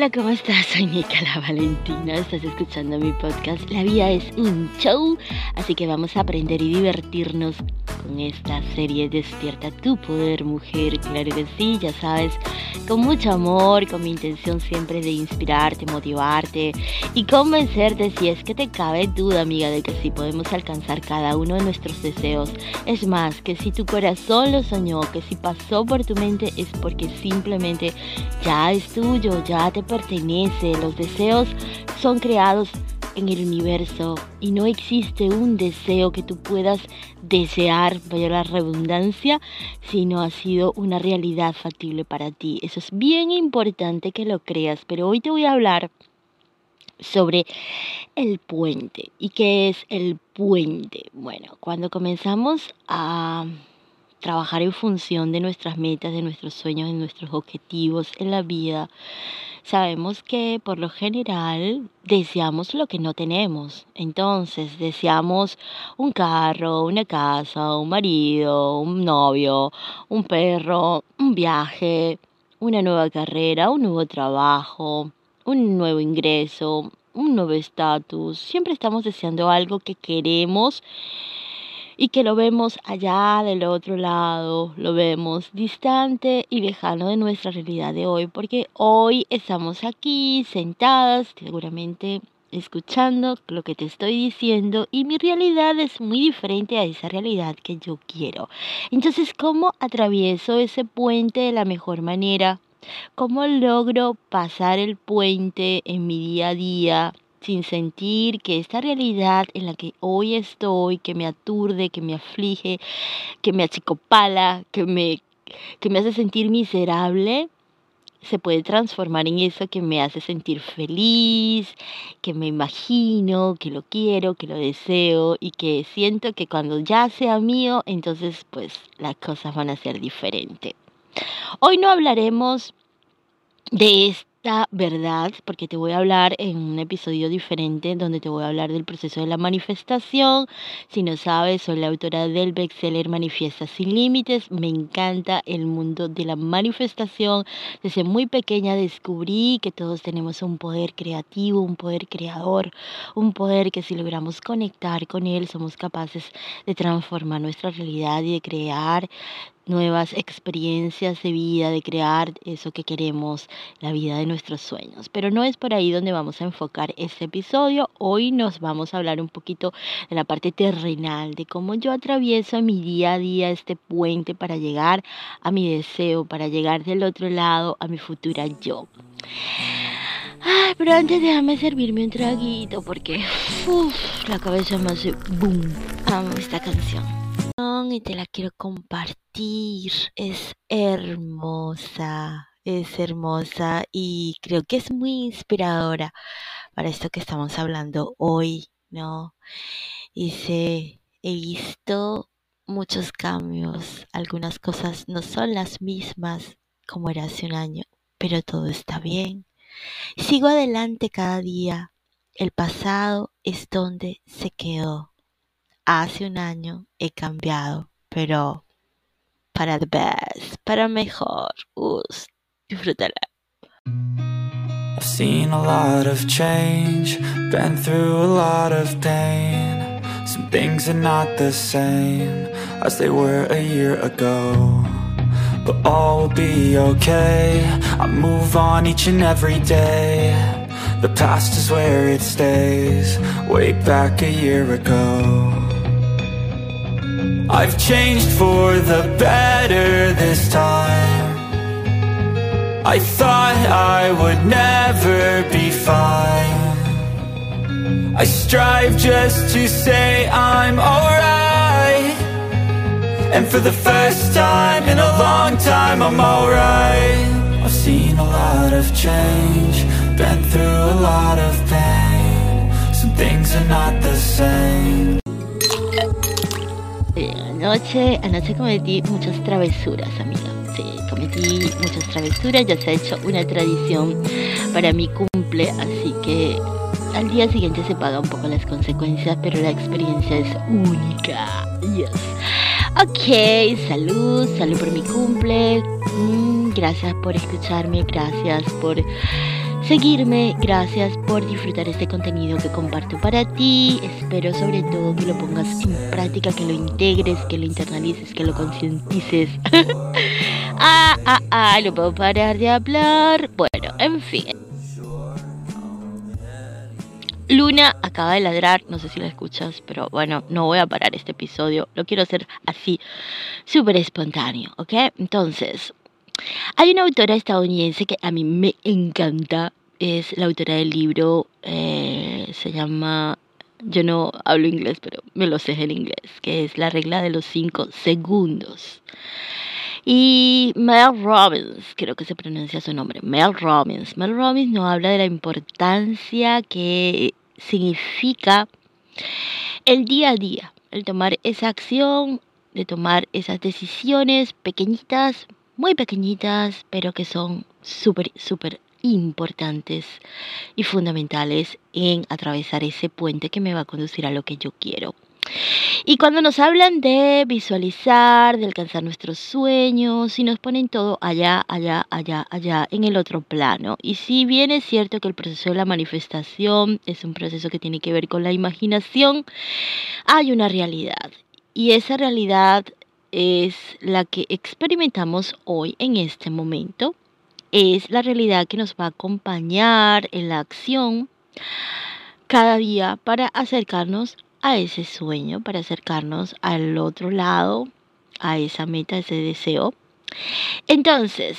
Hola, ¿cómo estás? Soy Nicola Valentina, estás escuchando mi podcast La vida es un show, así que vamos a aprender y divertirnos con esta serie Despierta tu poder mujer, claro que sí, ya sabes, con mucho amor, con mi intención siempre de inspirarte, motivarte y convencerte si es que te cabe duda amiga de que sí podemos alcanzar cada uno de nuestros deseos. Es más, que si tu corazón lo soñó, que si pasó por tu mente es porque simplemente ya es tuyo, ya te pertenece, los deseos son creados en el universo y no existe un deseo que tú puedas desear, vaya la redundancia, si no ha sido una realidad factible para ti. Eso es bien importante que lo creas, pero hoy te voy a hablar sobre el puente. ¿Y qué es el puente? Bueno, cuando comenzamos a trabajar en función de nuestras metas, de nuestros sueños, de nuestros objetivos en la vida, sabemos que por lo general deseamos lo que no tenemos. Entonces, deseamos un carro, una casa, un marido, un novio, un perro, un viaje, una nueva carrera, un nuevo trabajo, un nuevo ingreso, un nuevo estatus. Siempre estamos deseando algo que queremos y que lo vemos allá del otro lado, lo vemos distante y lejano de nuestra realidad de hoy, porque hoy estamos aquí sentadas, seguramente escuchando lo que te estoy diciendo y mi realidad es muy diferente a esa realidad que yo quiero. Entonces, ¿cómo atravieso ese puente de la mejor manera? ¿Cómo logro pasar el puente en mi día a día? Sin sentir que esta realidad en la que hoy estoy, que me aturde, que me aflige, que me achicopala, que me, que me hace sentir miserable, se puede transformar en eso que me hace sentir feliz, que me imagino, que lo quiero, que lo deseo y que siento que cuando ya sea mío, entonces pues las cosas van a ser diferentes. Hoy no hablaremos de esto la verdad, porque te voy a hablar en un episodio diferente donde te voy a hablar del proceso de la manifestación. Si no sabes, soy la autora del bestseller Manifiesta sin Límites. Me encanta el mundo de la manifestación. Desde muy pequeña descubrí que todos tenemos un poder creativo, un poder creador, un poder que si logramos conectar con él somos capaces de transformar nuestra realidad y de crear nuevas experiencias de vida, de crear eso que queremos, la vida de nuestros sueños. Pero no es por ahí donde vamos a enfocar este episodio. Hoy nos vamos a hablar un poquito de la parte terrenal, de cómo yo atravieso mi día a día este puente para llegar a mi deseo, para llegar del otro lado a mi futura yo. Ay, pero antes déjame servirme un traguito porque la cabeza me hace boom. Amo esta canción y te la quiero compartir. Es hermosa, es hermosa y creo que es muy inspiradora para esto que estamos hablando hoy, ¿no? Dice, he visto muchos cambios, algunas cosas no son las mismas como era hace un año, pero todo está bien. Sigo adelante cada día. El pasado es donde se quedó hace un año he cambiado, pero para the best, para mejor. Us, disfrútala. I've seen a lot of change, been through a lot of pain. Some things are not the same as they were a year ago. But all will be okay. I move on each and every day. The past is where it stays, way back a year ago. I've changed for the better this time. I thought I would never be fine. I strive just to say I'm alright. And for the first time in a long time I'm alright. I've seen a lot of change Been through a lot of pain. Some things are not the same anoche, anoche cometí muchas travesuras, amiga. Sí, cometí muchas travesuras, ya se ha hecho una tradición para mi cumple, así que al día siguiente se pagan un poco las consecuencias, pero la experiencia es única. Yes. Ok, salud, salud por mi cumple. Mm, gracias por escucharme, gracias por seguirme. Gracias por disfrutar este contenido que comparto para ti. Espero sobre todo que lo pongas en práctica, que lo integres, que lo internalices, que lo concientices. ah, ah, ah, no puedo parar de hablar. Bueno, en fin. Luna acaba de ladrar, no sé si la escuchas, pero bueno, no voy a parar este episodio, lo quiero hacer así, súper espontáneo, ¿ok? Entonces, hay una autora estadounidense que a mí me encanta, es la autora del libro, eh, se llama, yo no hablo inglés, pero me lo sé en inglés, que es La regla de los cinco segundos. Y Mel Robbins, creo que se pronuncia su nombre, Mel Robbins. Mel Robbins nos habla de la importancia que significa el día a día, el tomar esa acción, de tomar esas decisiones pequeñitas, muy pequeñitas, pero que son súper, súper importantes y fundamentales en atravesar ese puente que me va a conducir a lo que yo quiero. Y cuando nos hablan de visualizar, de alcanzar nuestros sueños, y nos ponen todo allá, allá, allá, allá, en el otro plano. Y si bien es cierto que el proceso de la manifestación es un proceso que tiene que ver con la imaginación, hay una realidad. Y esa realidad es la que experimentamos hoy en este momento es la realidad que nos va a acompañar en la acción cada día para acercarnos a ese sueño, para acercarnos al otro lado, a esa meta, ese deseo. Entonces,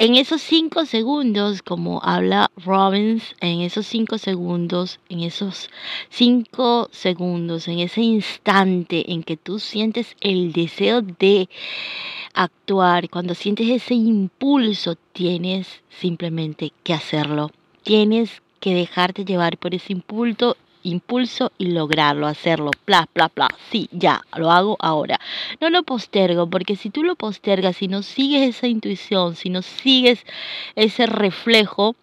en esos cinco segundos, como habla Robbins, en esos cinco segundos, en esos cinco segundos, en ese instante en que tú sientes el deseo de actuar, cuando sientes ese impulso, tienes simplemente que hacerlo. Tienes que dejarte llevar por ese impulso impulso y lograrlo, hacerlo, bla, bla, bla. Sí, ya, lo hago ahora. No lo postergo, porque si tú lo postergas, si no sigues esa intuición, si no sigues ese reflejo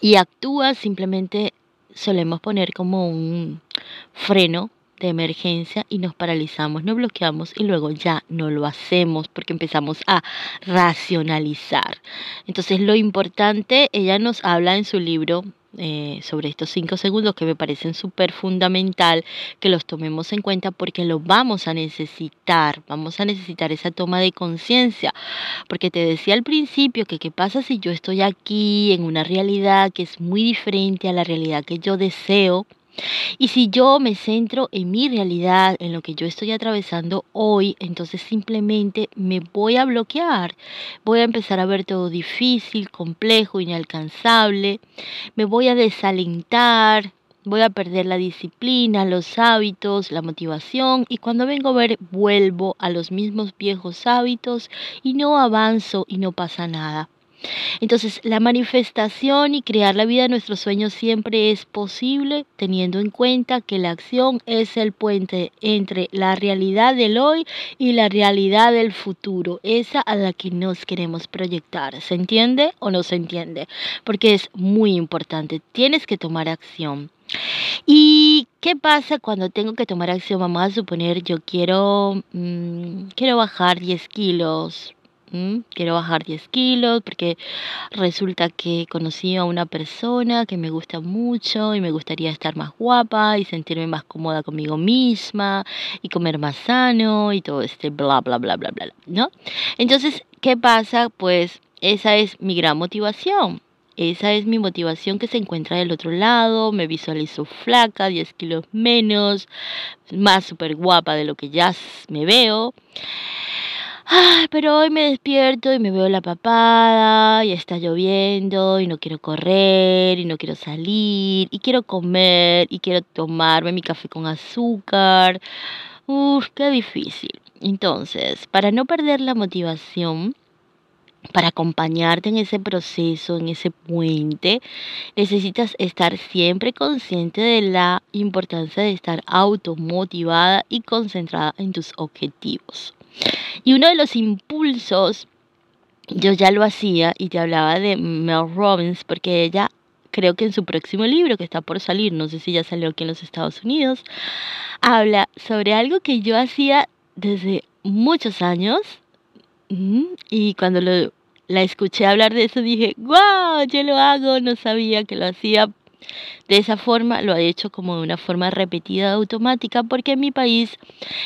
y actúas, simplemente solemos poner como un freno de emergencia y nos paralizamos, nos bloqueamos y luego ya no lo hacemos porque empezamos a racionalizar. Entonces lo importante, ella nos habla en su libro eh, sobre estos cinco segundos que me parecen súper fundamental que los tomemos en cuenta porque lo vamos a necesitar, vamos a necesitar esa toma de conciencia, porque te decía al principio que qué pasa si yo estoy aquí en una realidad que es muy diferente a la realidad que yo deseo, y si yo me centro en mi realidad, en lo que yo estoy atravesando hoy, entonces simplemente me voy a bloquear. Voy a empezar a ver todo difícil, complejo, inalcanzable. Me voy a desalentar. Voy a perder la disciplina, los hábitos, la motivación y cuando vengo a ver vuelvo a los mismos viejos hábitos y no avanzo y no pasa nada. Entonces, la manifestación y crear la vida de nuestros sueños siempre es posible teniendo en cuenta que la acción es el puente entre la realidad del hoy y la realidad del futuro, esa a la que nos queremos proyectar. ¿Se entiende o no se entiende? Porque es muy importante, tienes que tomar acción. ¿Y qué pasa cuando tengo que tomar acción? Vamos a suponer, yo quiero, mm, quiero bajar 10 kilos quiero bajar 10 kilos porque resulta que conocí a una persona que me gusta mucho y me gustaría estar más guapa y sentirme más cómoda conmigo misma y comer más sano y todo este bla, bla, bla, bla, bla, ¿no? Entonces, ¿qué pasa? Pues esa es mi gran motivación. Esa es mi motivación que se encuentra del otro lado. Me visualizo flaca, 10 kilos menos, más súper guapa de lo que ya me veo. Ay, pero hoy me despierto y me veo la papada y está lloviendo y no quiero correr y no quiero salir y quiero comer y quiero tomarme mi café con azúcar. Uf, qué difícil. Entonces, para no perder la motivación, para acompañarte en ese proceso, en ese puente, necesitas estar siempre consciente de la importancia de estar automotivada y concentrada en tus objetivos. Y uno de los impulsos, yo ya lo hacía y te hablaba de Mel Robbins, porque ella creo que en su próximo libro que está por salir, no sé si ya salió aquí en los Estados Unidos, habla sobre algo que yo hacía desde muchos años y cuando lo, la escuché hablar de eso dije, wow, yo lo hago, no sabía que lo hacía. De esa forma, lo ha hecho como de una forma repetida, automática, porque en mi país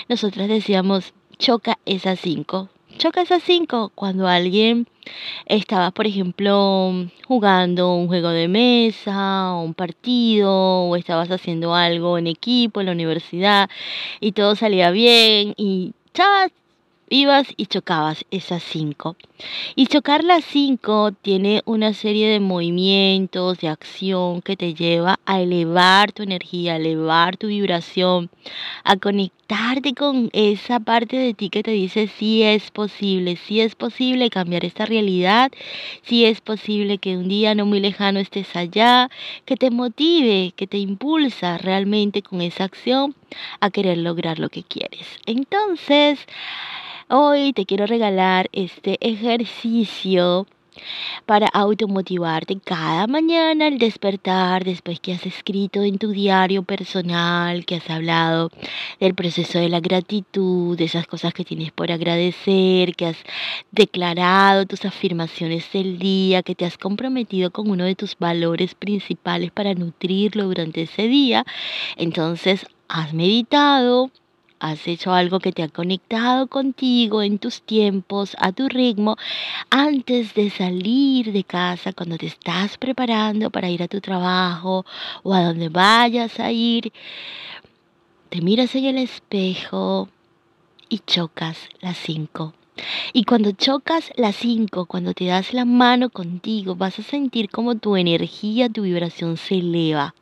nosotros decíamos, choca esas cinco. Choca esas cinco cuando alguien estaba, por ejemplo, jugando un juego de mesa, un partido, o estabas haciendo algo en equipo en la universidad y todo salía bien y chas, ibas y chocabas esas cinco. Y chocar las cinco tiene una serie de movimientos, de acción que te lleva a elevar tu energía, a elevar tu vibración, a conectarte con esa parte de ti que te dice si es posible, si es posible cambiar esta realidad, si es posible que un día no muy lejano estés allá, que te motive, que te impulsa realmente con esa acción a querer lograr lo que quieres. Entonces, Hoy te quiero regalar este ejercicio para automotivarte cada mañana al despertar, después que has escrito en tu diario personal, que has hablado del proceso de la gratitud, de esas cosas que tienes por agradecer, que has declarado tus afirmaciones del día, que te has comprometido con uno de tus valores principales para nutrirlo durante ese día. Entonces, has meditado, has hecho algo que te ha conectado contigo en tus tiempos, a tu ritmo, antes de salir de casa, cuando te estás preparando para ir a tu trabajo o a donde vayas a ir, te miras en el espejo y chocas las cinco. Y cuando chocas las cinco, cuando te das la mano contigo, vas a sentir como tu energía, tu vibración se eleva.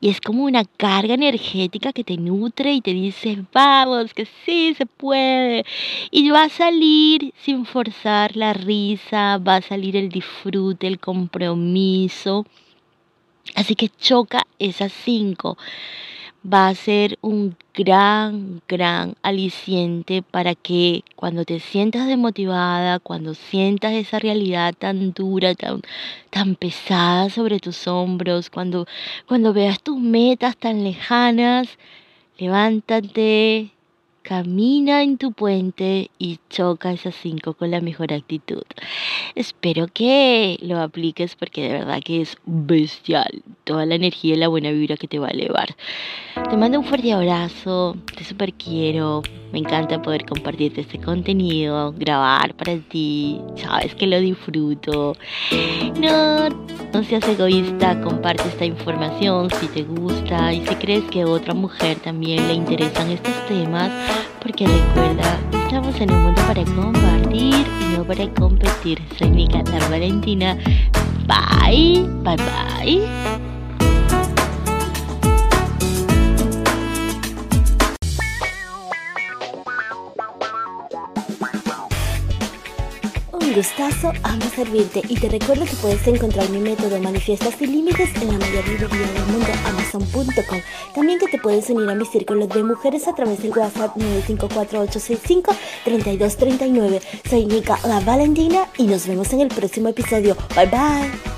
Y es como una carga energética que te nutre y te dice, vamos, que sí se puede. Y va a salir sin forzar la risa, va a salir el disfrute, el compromiso. Así que choca esas cinco va a ser un gran, gran aliciente para que cuando te sientas desmotivada, cuando sientas esa realidad tan dura, tan, tan pesada sobre tus hombros, cuando, cuando veas tus metas tan lejanas, levántate, camina en tu puente y choca esas cinco con la mejor actitud. Espero que lo apliques porque de verdad que es bestial toda la energía y la buena vibra que te va a elevar. Te mando un fuerte abrazo, te super quiero, me encanta poder compartirte este contenido, grabar para ti, sabes que lo disfruto. No, no seas egoísta, comparte esta información si te gusta y si crees que a otra mujer también le interesan estos temas, porque recuerda, estamos en el mundo para compartir y no para competir. Soy la Valentina. Bye, bye bye. Gustazo, amo servirte y te recuerdo que puedes encontrar mi método Manifiestas sin Límites en la mayor librería del mundo, amazon.com. También que te puedes unir a mi círculo de mujeres a través del WhatsApp 954-865-3239. Soy Nika La Valentina y nos vemos en el próximo episodio. Bye bye.